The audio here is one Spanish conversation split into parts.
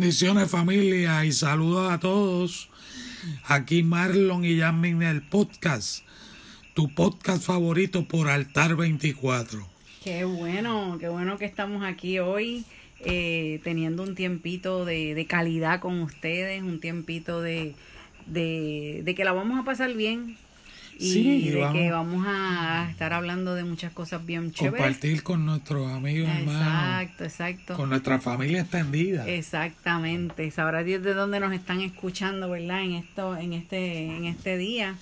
Bendiciones familia y saludos a todos. Aquí Marlon y Jasmine el podcast, tu podcast favorito por Altar 24. Qué bueno, qué bueno que estamos aquí hoy eh, teniendo un tiempito de, de, calidad con ustedes, un tiempito de, de que la vamos a pasar bien, y de que vamos a estar hablando de muchas cosas bien chéveres. Compartir con nuestros amigos, hermanos. Exacto, exacto. Con nuestra familia extendida. Exactamente. Sabrá Dios de dónde nos están escuchando, ¿verdad? En esto, en este, en este día.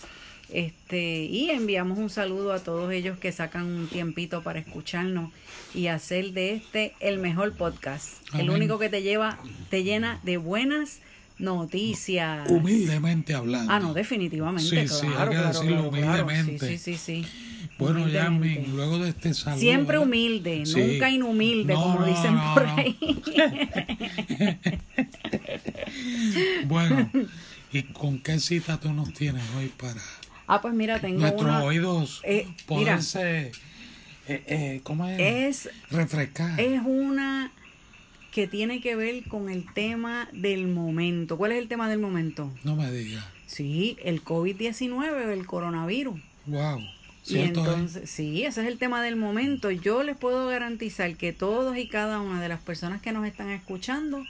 Este, y enviamos un saludo a todos ellos que sacan un tiempito para escucharnos y hacer de este el mejor podcast. El único que te lleva, te llena de buenas noticias. Humildemente hablando. Ah, no, definitivamente. Sí, sí, hay que decirlo humildemente. Sí, sí, sí. Bueno, Yasmin, luego de este saludo. Siempre humilde, nunca inhumilde, como dicen por ahí. bueno, ¿y con qué cita tú nos tienes hoy para. Ah, pues mira, tengo. Nuestros oídos eh, poderse. Eh, eh, ¿Cómo es? Es. Refrescar. Es una que tiene que ver con el tema del momento. ¿Cuál es el tema del momento? No me digas. Sí, el COVID-19, el coronavirus. Wow. Y entonces, sí, ese es el tema del momento. Yo les puedo garantizar que todos y cada una de las personas que nos están escuchando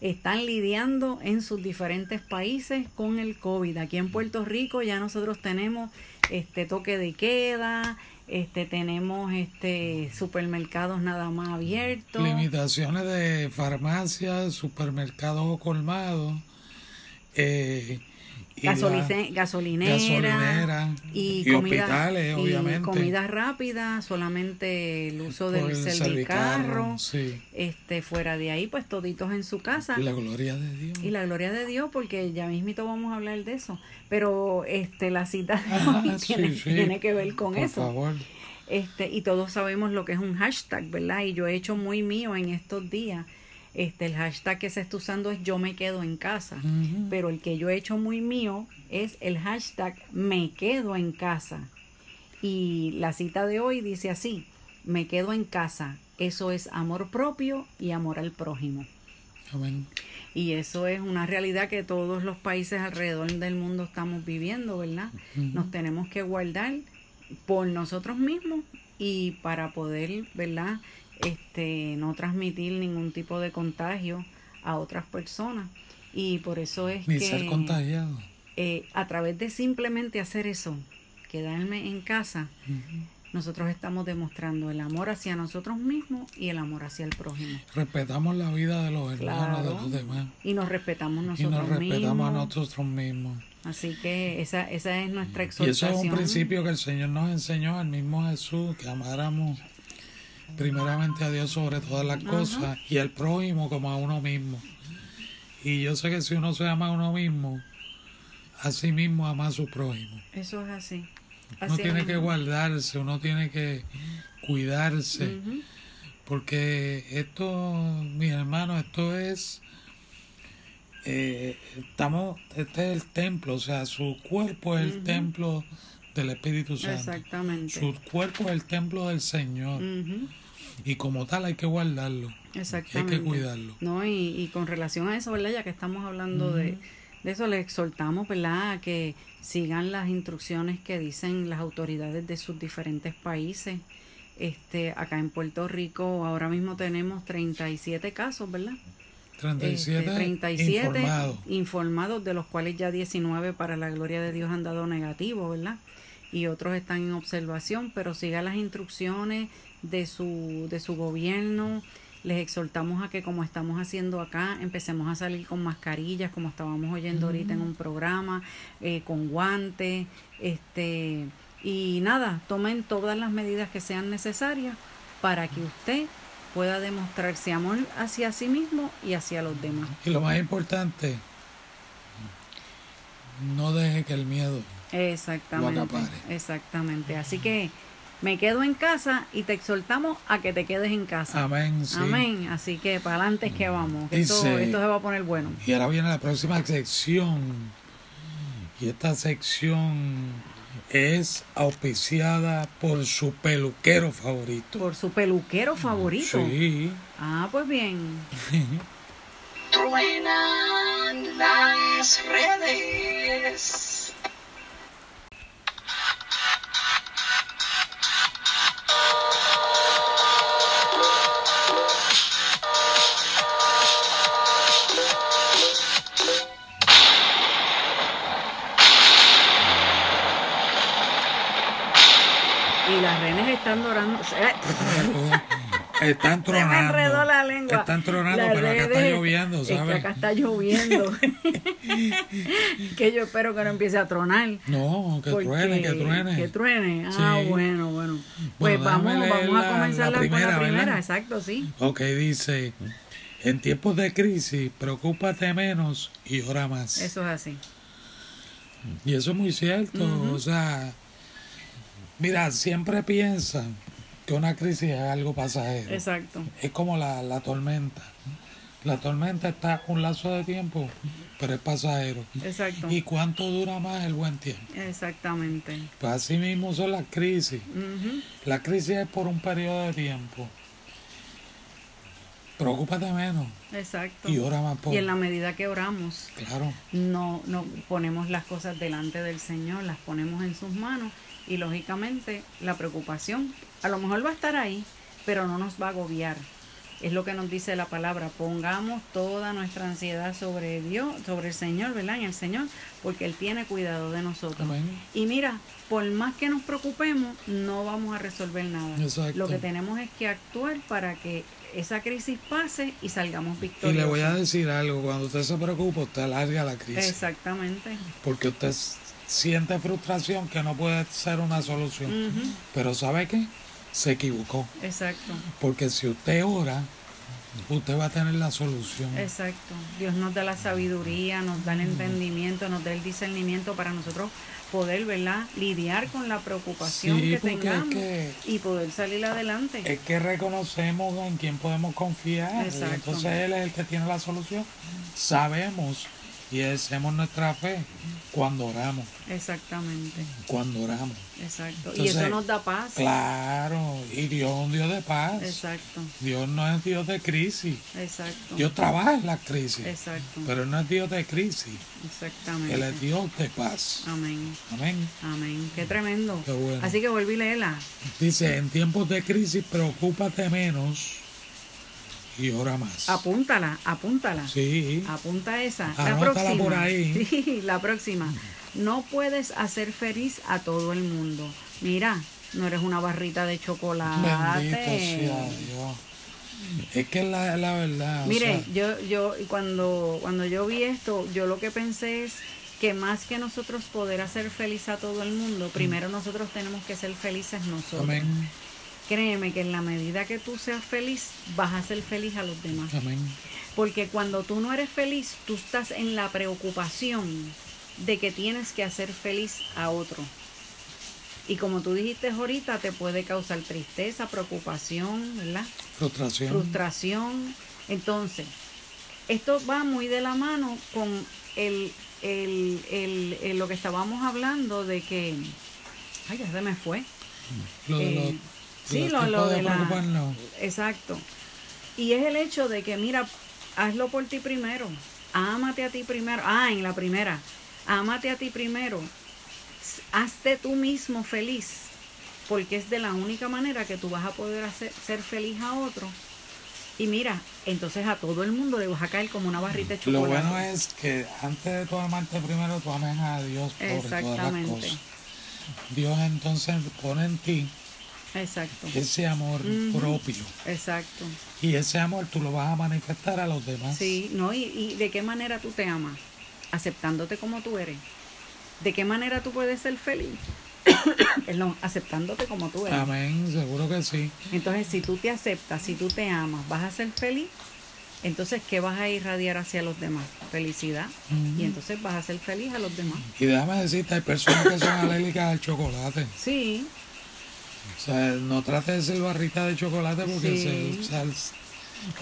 están lidiando en sus diferentes países con el COVID. Aquí en Puerto Rico ya nosotros tenemos este toque de queda, este tenemos este supermercados nada más abiertos. Limitaciones de farmacias supermercados colmados eh, gasolinera, y, comida, hospitales, obviamente. comida rápida, solamente el uso del servicarro, este fuera de ahí, pues toditos en su casa. Y la gloria de Dios. Y la gloria de Dios, porque ya mismito vamos a hablar de eso. Pero este la cita de ah, tiene, que ver con Por eso. Favor. Este, y todos sabemos lo que es un hashtag, ¿verdad? Y yo he hecho muy mío en estos días este, el hashtag que se está usando es yo me quedo en casa, pero el que yo he hecho muy mío es el hashtag me quedo en casa. Y la cita de hoy dice así, me quedo en casa, eso es amor propio y amor al prójimo. Y eso es una realidad que todos los países alrededor del mundo estamos viviendo, ¿verdad? Nos tenemos que guardar por nosotros mismos y para poder, ¿verdad? Este, no transmitir ningún tipo de contagio a otras personas. Y por eso es Ni que... ser contagiado. Eh, a través de simplemente hacer eso, quedarme en casa, nosotros estamos demostrando el amor hacia nosotros mismos y el amor hacia el prójimo. Respetamos la vida de los hermanos, de los demás. Y nos respetamos nosotros mismos. Y nos respetamos mismos. a nosotros mismos. Así que esa, esa es nuestra exhortación. Y eso es un principio que el Señor nos enseñó, el mismo Jesús, que amáramos primeramente a Dios sobre todas las cosas y al prójimo como a uno mismo. Y yo sé que si uno se ama a uno mismo, a sí mismo ama a su prójimo. Eso es así. uno tiene que guardarse, uno tiene que cuidarse, porque esto, mis hermanos, esto es, eh, estamos, este es el templo, o sea, su cuerpo es el templo del Espíritu Santo. Exactamente. Su cuerpo es el templo del Señor. Y como tal hay que guardarlo. Exactamente. Hay que cuidarlo. No, y, y con relación a eso, ¿verdad? Ya que estamos hablando de, de, eso, les exhortamos, ¿verdad? A que sigan las instrucciones que dicen las autoridades de sus diferentes países. Este, acá en Puerto Rico ahora mismo tenemos 37 casos, ¿verdad? 37, este, 37 informados. informados, de los cuales ya 19 para la gloria de Dios han dado negativo, ¿verdad? Y otros están en observación, pero siga las instrucciones, de su, de su gobierno. Les exhortamos a que como estamos haciendo acá, empecemos a salir con mascarillas, como estábamos oyendo ahorita en un programa, eh, con guantes, este, y nada, tomen todas las medidas que sean necesarias para que usted pueda demostrarse amor hacia sí mismo y hacia los demás. Y lo más importante, no deje que el miedo Exactamente. Lo acapare. Exactamente. Así que me quedo en casa y te exhortamos a que te quedes en casa. Amén, sí. Amén. Así que para adelante es que vamos. que Esto, esto se va a poner bueno. Y ahora viene la próxima sección. Y esta sección es auspiciada por su peluquero favorito. Por su peluquero favorito. Sí. Ah, pues bien. Truenan las redes. Están dorando. Están Se me tronando. enredó la lengua. Están tronando, Las pero acá está lloviendo, es que ¿sabes? acá está lloviendo. que yo espero que no empiece a tronar. No, que truene, que truene. Que truene. Ah, Sí. bueno, bueno. Pues Bueno, vamos, vamos a comenzar la la, con primera, la primera. ¿verdad? Exacto, sí. Ok, dice, en tiempos de crisis, preocúpate menos y ora más. Eso es así. Y eso es muy cierto. O sea, mira, siempre piensan que una crisis es algo pasajero. Exacto. Es como la, la tormenta. La tormenta está un lazo de tiempo, pero es pasajero. Exacto. ¿Y cuánto dura más el buen tiempo? Exactamente. Pues así mismo son las crisis. La crisis es por un periodo de tiempo. Preocúpate menos Exacto. y ora más por. Y en la medida que oramos, Claro, no, no ponemos las cosas delante del Señor, las ponemos en sus manos y lógicamente la preocupación a lo mejor va a estar ahí, pero no nos va a agobiar. Es lo que nos dice la palabra, pongamos toda nuestra ansiedad sobre Dios, sobre el Señor, ¿verdad? En el Señor, porque Él tiene cuidado de nosotros. Amén. Y mira, por más que nos preocupemos, no vamos a resolver nada. Exacto. Lo que tenemos es que actuar para que esa crisis pase y salgamos y victoriosos. le voy a decir algo, cuando usted se preocupa, usted alarga la crisis. Exactamente. Porque usted siente frustración que no puede ser una solución. Pero ¿sabe qué? Se equivocó. Exacto, Porque si usted ora, usted va a tener la solución. exacto. Dios nos da la sabiduría, nos da el entendimiento, nos da el discernimiento para nosotros poder, ¿verdad? Lidiar con la preocupación Sí, que es tengamos que- y poder salir adelante. Es que reconocemos en quién podemos confiar. Exacto. entonces Él es el que tiene la solución. Sabemos y ejercemos nuestra fe cuando oramos. Exactamente, Cuando oramos. exacto. y eso nos da paz. Claro, y Dios es un Dios de paz. Exacto, Dios no es Dios de crisis. exacto. Dios trabaja en la crisis, Exacto, pero no es Dios de crisis. exactamente. Él es Dios de paz. Amén, Amén. amén. Qué tremendo. Qué bueno. Así que volví a leerla. Dice, en tiempos de crisis, preocúpate menos y ora más. Apúntala, apúntala. Sí. Apunta esa. La Anótala próxima. por ahí. Sí, la próxima. No puedes hacer feliz a todo el mundo. Mira, no eres una barrita de chocolate. Bendito sea Dios. Es que la, la verdad. o Mire, sea, yo, yo cuando, cuando yo vi esto, yo lo que pensé es que más que nosotros poder hacer feliz a todo el mundo, primero nosotros tenemos que ser felices nosotros. amén. Créeme que en la medida que tú seas feliz, vas a ser feliz a los demás. Amén. Porque cuando tú no eres feliz, tú estás en la preocupación de que tienes que hacer feliz a otro. Y como tú dijiste ahorita, te puede causar tristeza, preocupación, ¿verdad? Frustración. Frustración. Entonces, esto va muy de la mano con el, el, el- el- lo que estábamos hablando de que... Ay, ya se me fue. Lo Eh, los, sí, lo, lo de la... Exacto. Y es el hecho de que, mira, hazlo por ti primero. Ámate a ti primero. Ah, en la primera. Ámate a ti primero. Hazte tú mismo feliz. Porque es de la única manera que tú vas a poder hacer, ser feliz a otro. Y mira, entonces a todo el mundo le vas a caer como una barrita de Lo bueno es que antes de tu amarte primero, tú ames a Dios sobre todas las Exactamente. cosas. Dios entonces pone en ti Exacto. ese amor propio. Exacto. Y ese amor tú lo vas a manifestar a los demás. Sí, ¿no? ¿Y, y de qué manera tú te amas? Aceptándote como tú eres. ¿De qué manera tú puedes ser feliz? Perdón, aceptándote como tú eres. Amén, seguro que sí. Entonces, si tú te aceptas, si tú te amas, ¿vas a ser feliz? entonces, ¿qué vas a irradiar hacia los demás? Felicidad. Y entonces vas a ser feliz a los demás. Y déjame decirte, hay personas que son alérgicas al chocolate. Sí, O sea, no trate de ser barrita de chocolate porque Sí. se, o sea,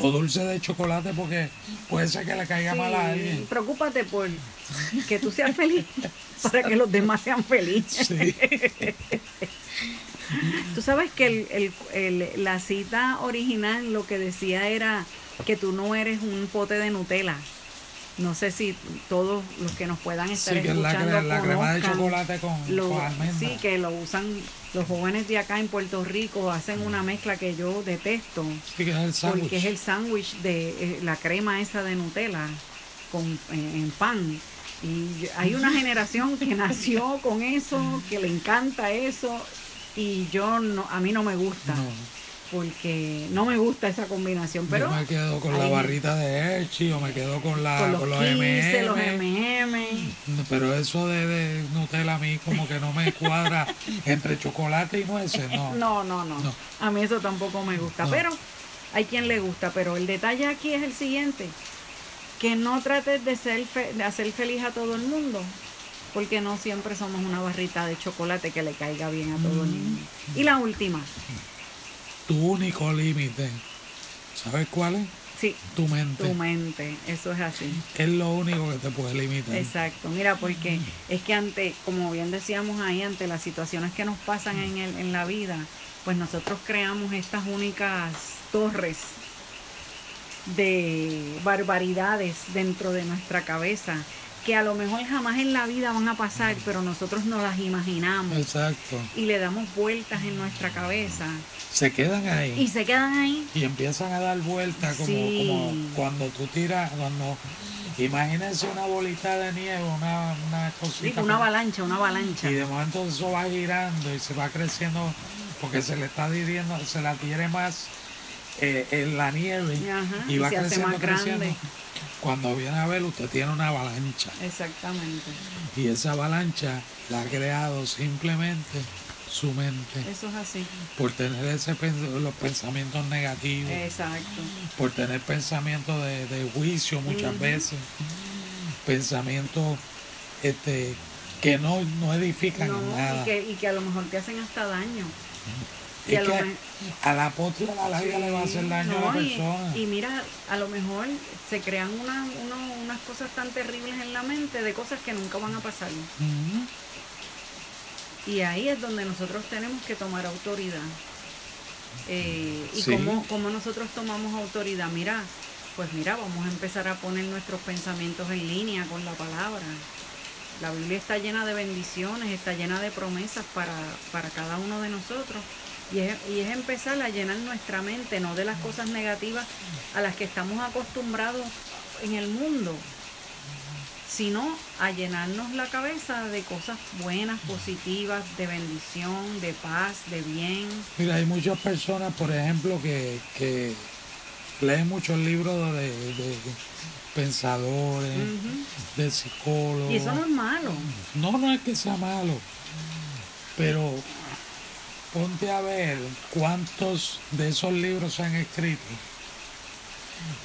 o dulce de chocolate porque puede ser que le caiga mal a alguien. Preocúpate por que tú seas feliz para que los demás sean felices. Sí. Tú sabes que el, el- el- la cita original lo que decía era que tú no eres un pote de Nutella. No sé si todos los que nos puedan estar Sí, que es la, escuchando la crema de chocolate con, lo- con sí, que lo usan los jóvenes de acá en Puerto Rico, hacen una mezcla que yo detesto, Sí, que es el sándwich. porque es el sándwich de eh, la crema esa de Nutella con, en, en pan. Y hay una generación que nació con eso, que le encanta eso, y yo no, a mí no me gusta, No, porque no me gusta esa combinación, pero yo me quedo con la barrita de Hershey o me quedo con, la, con los, con los 15, los M&M. Pero eso de, de Nutella a mí como que no me cuadra entre chocolate y nueces, no. No, no, no, No. A mí eso tampoco me gusta. No. Pero hay quien le gusta. Pero el detalle aquí es el siguiente. Que no trates de, ser fe- de hacer feliz a todo el mundo. Porque no siempre somos una barrita de chocolate que le caiga bien a todo el Mm. mundo. Y la última. Tu único límite, ¿sabes cuál es? Sí, Tu mente. tu mente. Eso es así. Es lo único que te puede limitar. Exacto, mira, porque es que ante, como bien decíamos ahí, ante las situaciones que nos pasan en, el, en la vida, pues nosotros creamos estas únicas torres de barbaridades dentro de nuestra cabeza, que a lo mejor jamás en la vida van a pasar, pero nosotros no las imaginamos Exacto. y le damos vueltas en nuestra cabeza Se quedan y ahí se quedan ahí. y empiezan a dar vueltas como, Sí. como cuando tú tiras, cuando imagínense una bolita de nieve, una, una Sí, cosita. una como- avalancha, una avalancha. Y de momento eso va girando y se va creciendo porque se le está diriendo, se la tiene más eh, en la nieve Ajá, y y va hace creciendo, creciendo. Cuando viene a ver, usted tiene una avalancha Exactamente. y esa avalancha la ha creado simplemente su mente Eso es así. por tener ese los pensamientos negativos, Exacto. por tener pensamientos de, de juicio muchas veces, pensamientos este, que no, no edifican No, en nada. y, que, y que a lo mejor te hacen hasta daño. Y a Es lo que me- a la postre a la larga le va a hacer daño a la y- persona. Y, mira, a lo mejor se crean una- uno- unas cosas tan terribles en la mente de cosas que nunca van a pasar. Y ahí es donde nosotros tenemos que tomar autoridad. Eh, y Sí. cómo, cómo nosotros tomamos autoridad. Mira, pues mira, vamos a empezar a poner nuestros pensamientos en línea con la palabra. La Biblia está llena de bendiciones, está llena de promesas para, para cada uno de nosotros. Y es, y es empezar a llenar nuestra mente, no de las cosas negativas a las que estamos acostumbrados en el mundo, sino a llenarnos la cabeza de cosas buenas, positivas, de bendición, de paz, de bien. Mira, hay muchas personas, por ejemplo, que, que leen muchos libros de, de pensadores, de psicólogos. Y eso no es malo. No, no es que sea malo, pero ponte a ver cuántos de esos libros se han escrito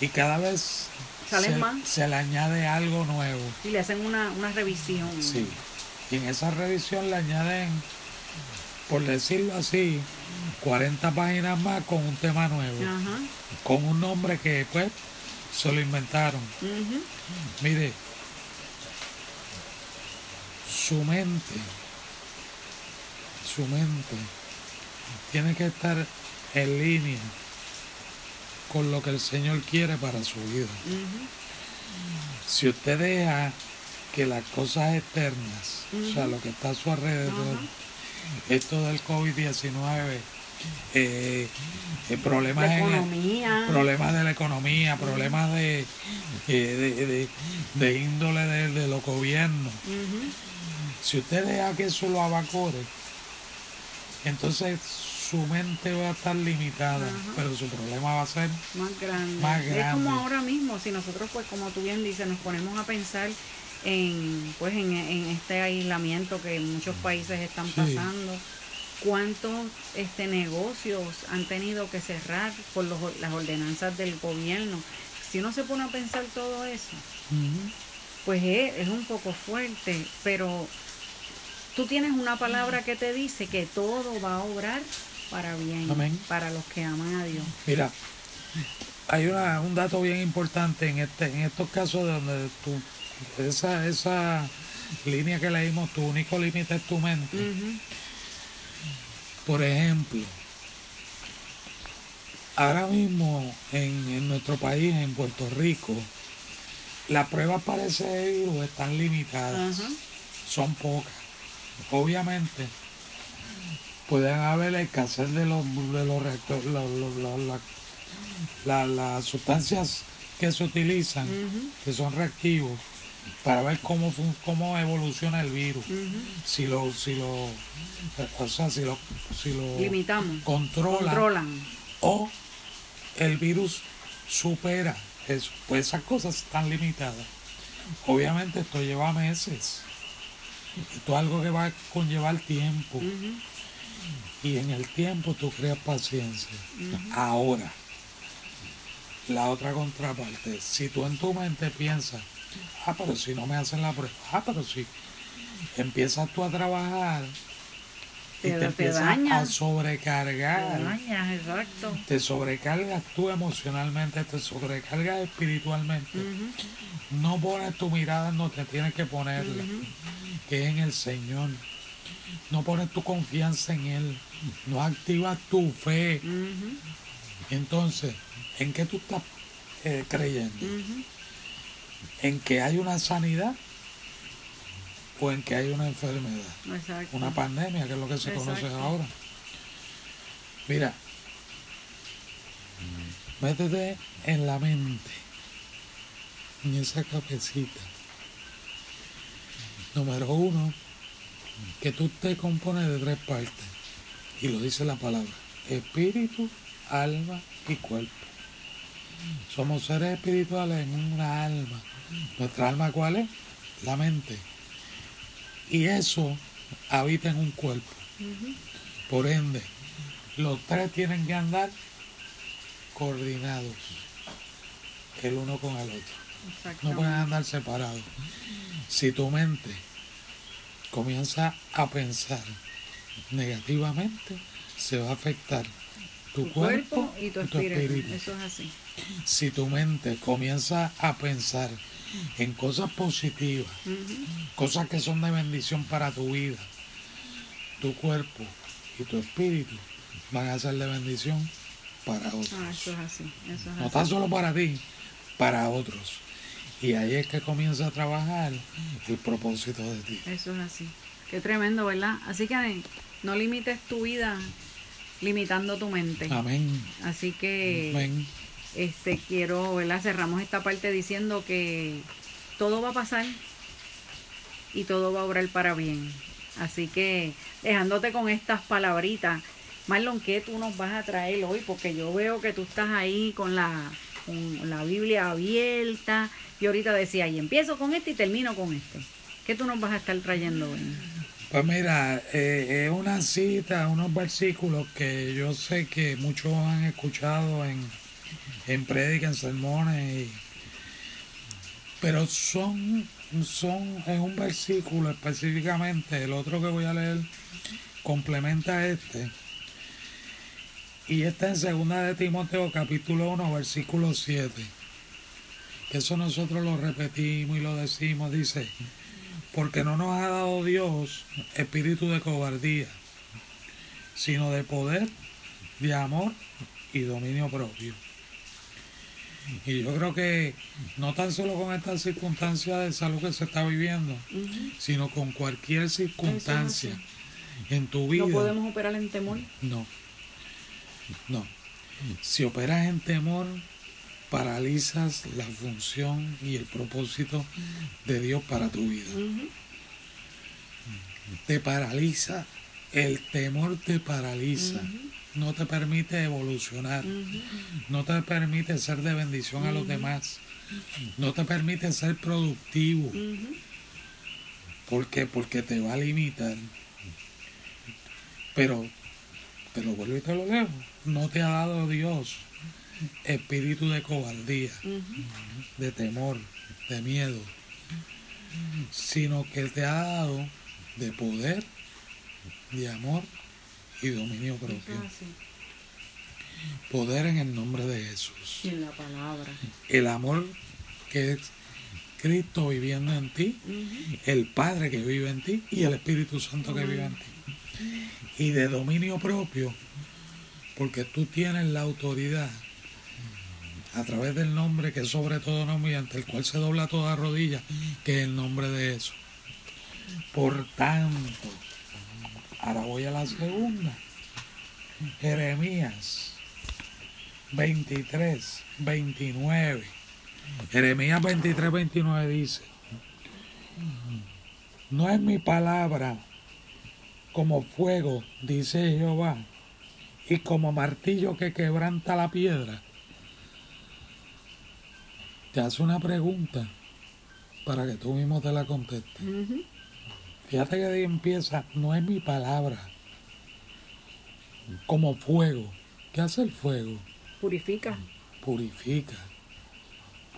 y cada vez se, más. se le añade algo nuevo. Y le hacen una, una revisión. Sí. Y en esa revisión le añaden, por decirlo así, 40 páginas más con un tema nuevo, Ajá. con un nombre que pues se lo inventaron. Mire, su mente, su mente tiene que estar en línea con lo que el Señor quiere para su vida. Si usted deja que las cosas externas, o sea, lo que está a su alrededor, esto del COVID-19, eh, eh, problemas, La en el- economía. problemas de la economía, problemas de, eh, de, de- de índole de, de los gobiernos, si usted deja que eso lo abacore, entonces su mente va a estar limitada, Ajá. pero su problema va a ser más grande. Más Es como ahora mismo, si nosotros, pues como tú bien dices, nos ponemos a pensar en, pues, en, en este aislamiento que muchos países están Sí. pasando, cuántos este, negocios han tenido que cerrar por los- las ordenanzas del gobierno. si uno se pone a pensar todo eso, pues es, es un poco fuerte, pero tú tienes una palabra que te dice que todo va a obrar para bien, Amén. para los que aman a Dios. Mira, hay una, un dato bien importante en este, en estos casos donde tú, esa, esa línea que leímos, tu único límite es tu mente. Por ejemplo, ahora mismo en, en nuestro país, en Puerto Rico, las pruebas para ese virus están limitadas, son pocas. Obviamente, pueden haber escasez de los, de los reactor- los- los- los- la- la- las sustancias que se utilizan, que son reactivos, para ver cómo, cómo evoluciona el virus. Si lo, si lo, o sea, si lo, si lo Limitamos. controla Controlan. o el virus supera eso. Pues esas cosas están limitadas. Obviamente esto lleva meses. Esto es algo que va a conllevar tiempo. Y en el tiempo tú creas paciencia. Ahora, la otra contraparte, si tú en tu mente piensas, ah, pero si no me hacen la prueba, ah, pero si empiezas tú a trabajar y Te- te, te empiezas a sobrecargar, Dañas, exacto. te sobrecargas tú emocionalmente, te sobrecargas espiritualmente, no pones tu mirada en donde tienes que ponerla, que es en el Señor. No pones tu confianza en Él, no activas tu fe. Entonces, ¿en qué tú estás eh, creyendo? ¿En que hay una sanidad o en que hay una enfermedad? Exacto. Una pandemia, que es lo que se conoce ahora. Mira, métete en la mente, en esa cabecita. Número uno, que tú te compones de tres partes, y lo dice la palabra, espíritu, alma y cuerpo. Somos seres espirituales en una alma. ¿Nuestra alma cuál es? La mente. Y eso habita en un cuerpo. Por ende, los tres tienen que andar coordinados, el uno con el otro. No pueden andar separados. Si tu mente comienza a pensar negativamente, se va a afectar tu, Tu cuerpo, cuerpo y tu espíritu. espíritu. Eso es así. Si tu mente comienza a pensar en cosas positivas, cosas que son de bendición para tu vida, tu cuerpo y tu espíritu van a ser de bendición para otros. Ah, eso es así. Eso es No así. tan solo para ti, para otros. Y ahí es que comienza a trabajar el propósito de ti. Eso es así. Qué tremendo, ¿verdad? Así que no limites tu vida limitando tu mente. Amén. Así que Amén. Este quiero, ¿verdad? Cerramos esta parte diciendo que todo va a pasar y todo va a obrar para bien. Así que dejándote con estas palabritas, Marlon, ¿qué tú nos vas a traer hoy? Porque yo veo que tú estás ahí con la, con la Biblia abierta. Y ahorita decía, y empiezo con este y termino con este. ¿Qué tú nos vas a estar trayendo hoy? Pues mira, eh, es una cita, unos versículos que yo sé que muchos han escuchado en, en prédicas, en sermones, y- pero son, son en un versículo específicamente, el otro que voy a leer complementa este, y está en segunda de Timoteo capítulo 1 versículo 7, que eso nosotros lo repetimos y lo decimos, dice, porque no nos ha dado Dios espíritu de cobardía, sino de poder, de amor y dominio propio. Y yo creo que no tan solo con esta circunstancia de salud que se está viviendo, sino con cualquier circunstancia en tu vida. No podemos operar en temor. No, no. Si operas en temor, paralizas la función y el propósito de Dios para tu vida. Te paraliza, el temor te paraliza, no te permite evolucionar, no te permite ser de bendición a los demás, no te permite ser productivo. Ujú. ¿Por qué? Porque te va a limitar. Pero, te lo vuelvo y te lo dejo, no te ha dado Dios espíritu de cobardía, de temor, de miedo, sino que te ha dado de poder, de amor y dominio propio. Poder en el nombre de Jesús. Y en la palabra. El amor que es Cristo viviendo en ti, el Padre que vive en ti y el Espíritu Santo que vive en ti. Y de dominio propio, porque tú tienes la autoridad a través del nombre que es sobre todo nombre y ante el cual se dobla toda rodilla, que es el nombre de Jesús. Por tanto, ahora voy a la segunda. Jeremías 23, 29. Jeremías 23, 29 dice, no es mi palabra como fuego, dice Jehová, y como martillo que quebranta la piedra. Te hace una pregunta para que tú mismo te la contestes. Fíjate que ahí empieza, no es mi palabra, como fuego. ¿Qué hace el fuego? Purifica. Purifica,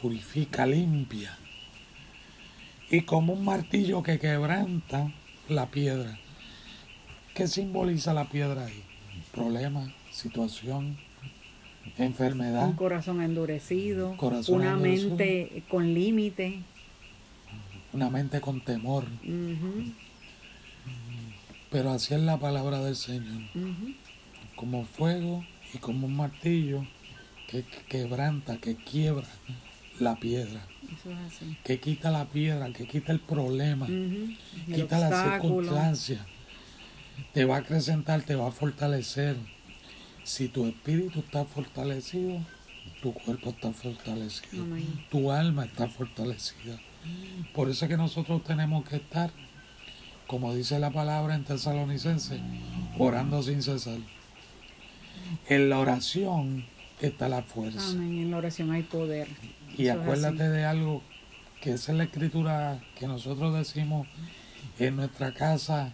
purifica, limpia. Y como un martillo que quebranta la piedra. ¿Qué simboliza la piedra ahí? Problema, situación, enfermedad. Un corazón endurecido. Corazón una endurecido. mente con límite. Una mente con temor. Pero así es la palabra del Señor. como fuego y como un martillo que, que quebranta, que quiebra la piedra, Eso es así. que quita la piedra, que quita el problema. El quita la circunstancia, te va a acrecentar, te va a fortalecer. Si tu espíritu está fortalecido, tu cuerpo está fortalecido, Amén. tu alma está fortalecida. Por eso es que nosotros tenemos que estar, como dice la palabra en Tesalonicense, orando sin cesar. En la oración está la fuerza. Amén. En la oración hay poder. Y Eso acuérdate de algo, que esa es la escritura que nosotros decimos en nuestra casa,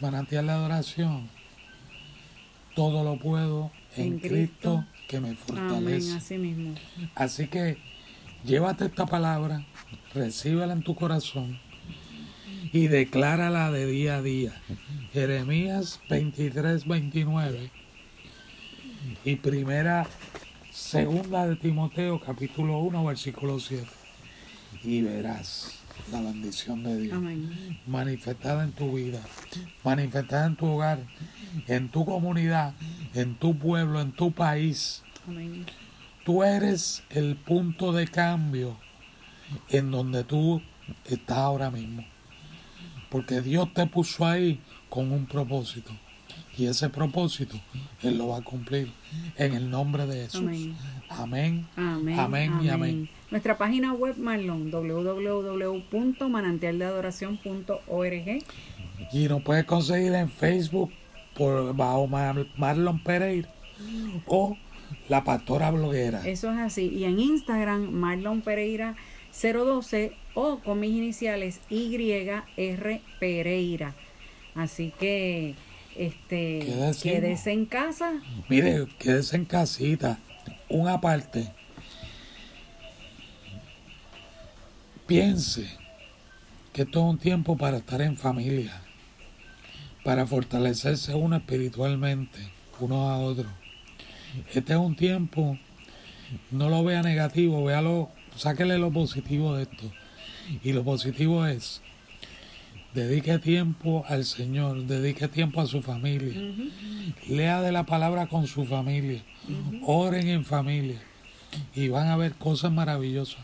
manantial de adoración. Todo lo puedo en, En Cristo, Cristo. que me Amén. fortalece. Así mismo. Así que llévate esta palabra, recíbela en tu corazón y declárala de día a día. Jeremías 23, 29 y primera, segunda de Timoteo capítulo 1 versículo 7. Y verás la bendición de Dios Amén. manifestada en tu vida, manifestada en tu hogar, en tu comunidad, en tu pueblo, en tu país. Amén. Tú eres el punto de cambio en donde tú estás ahora mismo. Porque Dios te puso ahí con un propósito. Y ese propósito Él lo va a cumplir en el nombre de Jesús. Amén. Amén. Amén, Amén y amén. Nuestra página web, Marlon, www.manantialdeadoración.org. Y nos puedes conseguir en Facebook por bajo Mar- Marlon Pereira o la pastora bloguera. Eso es así. Y en Instagram, Marlon Pereira 012 o con mis iniciales YR Pereira. Así que, este, quédese en casa. Mire, quédese en casita, una parte. Piense que esto es un tiempo para estar en familia, para fortalecerse uno espiritualmente, uno a otro. Este es un tiempo, no lo vea negativo, véalo, sáquele lo positivo de esto. Y lo positivo es, dedique tiempo al Señor, dedique tiempo a su familia. Lea de la palabra con su familia. Oren en familia. Y van a ver cosas maravillosas.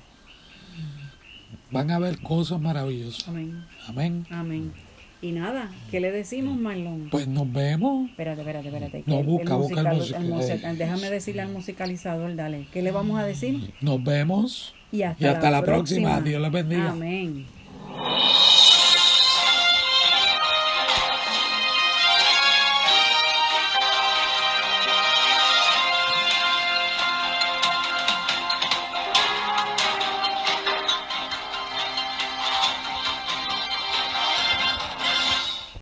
Van a ver cosas maravillosas. Amén. Amén. Amén. Y nada, ¿qué le decimos, Marlon? Pues nos vemos. Espérate, espérate, espérate. que No, busca, busca el musical- musical- Déjame decirle al musicalizador, dale. ¿Qué le vamos a decir? Nos vemos. Y hasta, Y hasta la próxima. Dios les bendiga. Amén.